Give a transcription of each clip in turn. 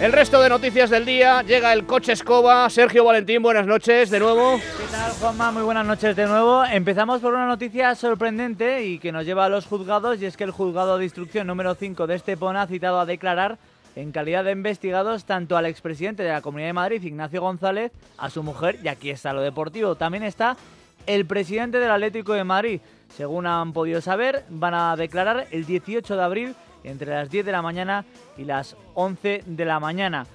El resto de noticias del día, llega el coche escoba. Sergio Valentín, buenas noches de nuevo. ¿Qué tal, Juanma? Muy buenas noches de nuevo. Empezamos por una noticia sorprendente y que nos lleva a los juzgados, y es que el juzgado de instrucción número 5 de Estepona ha citado a declarar en calidad de investigados tanto al expresidente de la Comunidad de Madrid, Ignacio González, a su mujer, y aquí está lo deportivo. También está el presidente del Atlético de Madrid. Según han podido saber, van a declarar el 18 de abril entre las 10 de la mañana y las 11 de la mañana.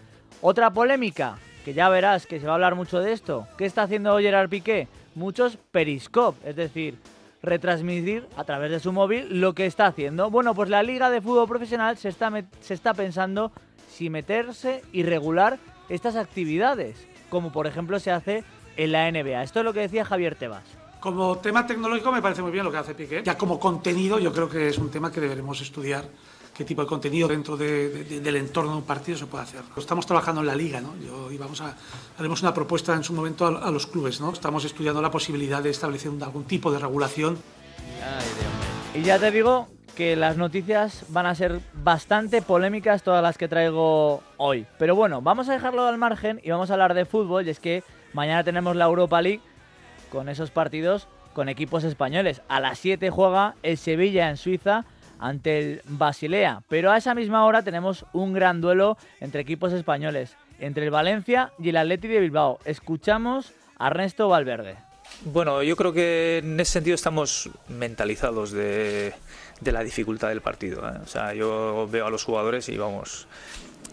Otra polémica, que ya verás que se va a hablar mucho de esto. ¿Qué está haciendo Gerard Piqué? Muchos periscope, es decir, retransmitir a través de su móvil lo que está haciendo. Bueno, pues la Liga de Fútbol Profesional se está, se está pensando si meterse y regular estas actividades, como por ejemplo se hace en la NBA. Esto es lo que decía Javier Tebas. Como tema tecnológico me parece muy bien lo que hace Piqué. Ya como contenido yo creo que es un tema que deberemos estudiar qué tipo de contenido dentro del entorno de un partido se puede hacer. Estamos trabajando en la liga, ¿no? Yo, y vamos a, haremos una propuesta en su momento a, los clubes, ¿no? Estamos estudiando la posibilidad de establecer algún tipo de regulación. y ya te digo que las noticias van a ser bastante polémicas todas las que traigo hoy. Pero bueno, vamos a dejarlo al margen y vamos a hablar de fútbol. Y es que mañana tenemos la Europa League con esos partidos con equipos españoles. A las 7 juega el Sevilla en Suiza ante el Basilea. Pero a esa misma hora tenemos un gran duelo entre equipos españoles, entre el Valencia y el Atleti de Bilbao. Escuchamos a Ernesto Valverde. Bueno, yo creo que en ese sentido estamos mentalizados de, la dificultad del partido. ¿eh? O sea, yo veo a los jugadores y vamos,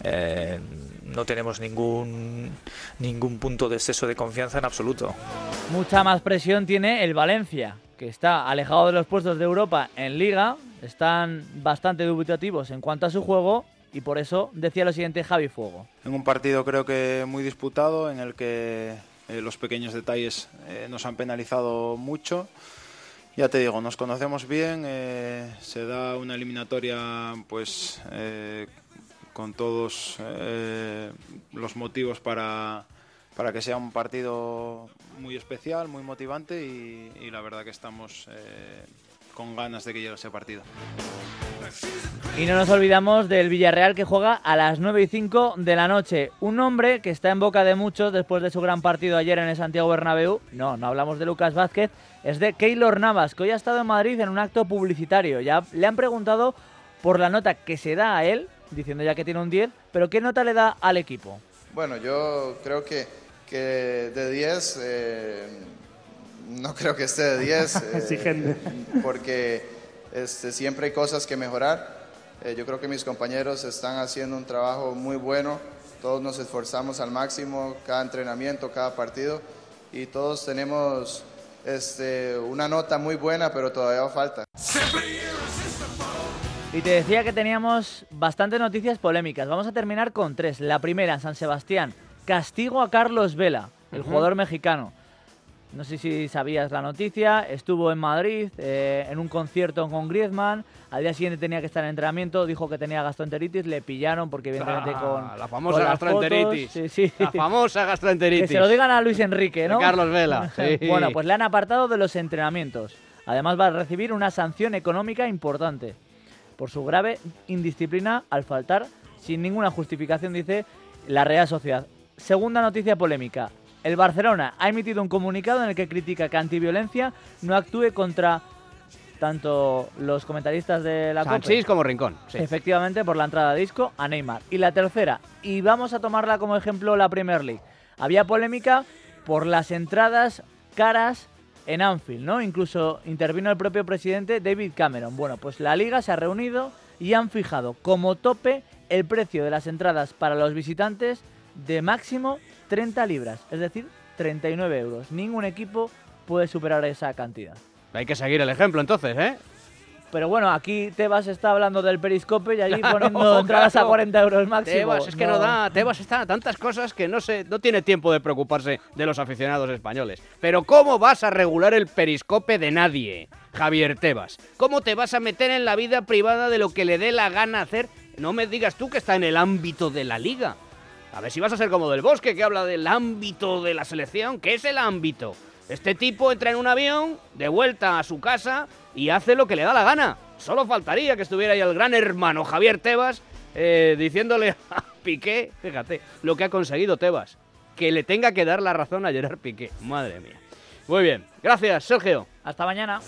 eh, no tenemos ningún, ningún punto de exceso de confianza en absoluto. Mucha más presión tiene el Valencia, que está alejado de los puestos de Europa en Liga, están bastante dubitativos en cuanto a su juego y por eso decía lo siguiente Javi Fuego. En un partido creo que muy disputado en el que eh, los pequeños detalles eh, nos han penalizado mucho. Ya te digo, nos conocemos bien, eh, se da una eliminatoria pues con todos los motivos para, para que sea un partido muy especial, muy motivante y, y la verdad que estamos con ganas de que llegue ese partido. Y no nos olvidamos del Villarreal que juega a las 9 y 5 de la noche. Un hombre que está en boca de muchos después de su gran partido ayer en el Santiago Bernabéu. No, no hablamos de Lucas Vázquez. Es de Keylor Navas, que hoy ha estado en Madrid en un acto publicitario. Ya le han preguntado por la nota que se da a él, diciendo ya que tiene un 10, pero ¿qué nota le da al equipo? Bueno, yo creo que, que de 10 no creo que esté de 10. Exigente. Eh, porque este, siempre hay cosas que mejorar. Eh, yo creo que mis compañeros están haciendo un trabajo muy bueno. Todos nos esforzamos al máximo, cada entrenamiento, cada partido. Y todos tenemos este, una nota muy buena, pero todavía falta. Y te decía que teníamos bastantes noticias polémicas. Vamos a terminar con tres. La primera, en San Sebastián. Castigo a Carlos Vela, el jugador mexicano. No sé si sabías la noticia, estuvo en Madrid eh, en un concierto con Griezmann, al día siguiente tenía que estar en entrenamiento, dijo que tenía gastroenteritis, le pillaron porque evidentemente ah, con... La famosa gastroenteritis. Sí, sí. La famosa gastroenteritis. Que se lo digan a Luis Enrique, ¿no? Carlos Vela. bueno, pues le han apartado de los entrenamientos. Además va a recibir una sanción económica importante por su grave indisciplina al faltar sin ninguna justificación, dice la Real Sociedad. Segunda noticia polémica. El Barcelona ha emitido un comunicado en el que critica que Antiviolencia no actúe contra tanto los comentaristas de la Sanchís como Rincón. Efectivamente, por la entrada de disco a Neymar. Y la tercera, y vamos a tomarla como ejemplo la Premier League. Había polémica por las entradas caras en Anfield, ¿no? Incluso intervino el propio presidente David Cameron. Bueno, pues la liga se ha reunido y han fijado como tope el precio de las entradas para los visitantes de máximo 30 libras, es decir, 39 euros. Ningún equipo puede superar esa cantidad. Hay que seguir el ejemplo entonces, ¿eh? Pero bueno, aquí Tebas está hablando del periscope y allí poniendo entradas a 40 euros máximo. Tebas, es que no. da. Tebas está a tantas cosas que no, se, no tiene tiempo de preocuparse de los aficionados españoles. Pero ¿cómo vas a regular el periscope de nadie, Javier Tebas? ¿Cómo te vas a meter en la vida privada de lo que le dé la gana hacer? No me digas tú que está en el ámbito de la liga. A ver si vas a ser como del bosque, que habla del ámbito de la selección. ¿Qué es el ámbito? Este tipo entra en un avión, de vuelta a su casa y hace lo que le da la gana. Solo faltaría que estuviera ahí el gran hermano Javier Tebas eh, diciéndole a Piqué, fíjate, lo que ha conseguido Tebas, que le tenga que dar la razón a Gerard Piqué. Madre mía. Muy bien, gracias Sergio. Hasta mañana.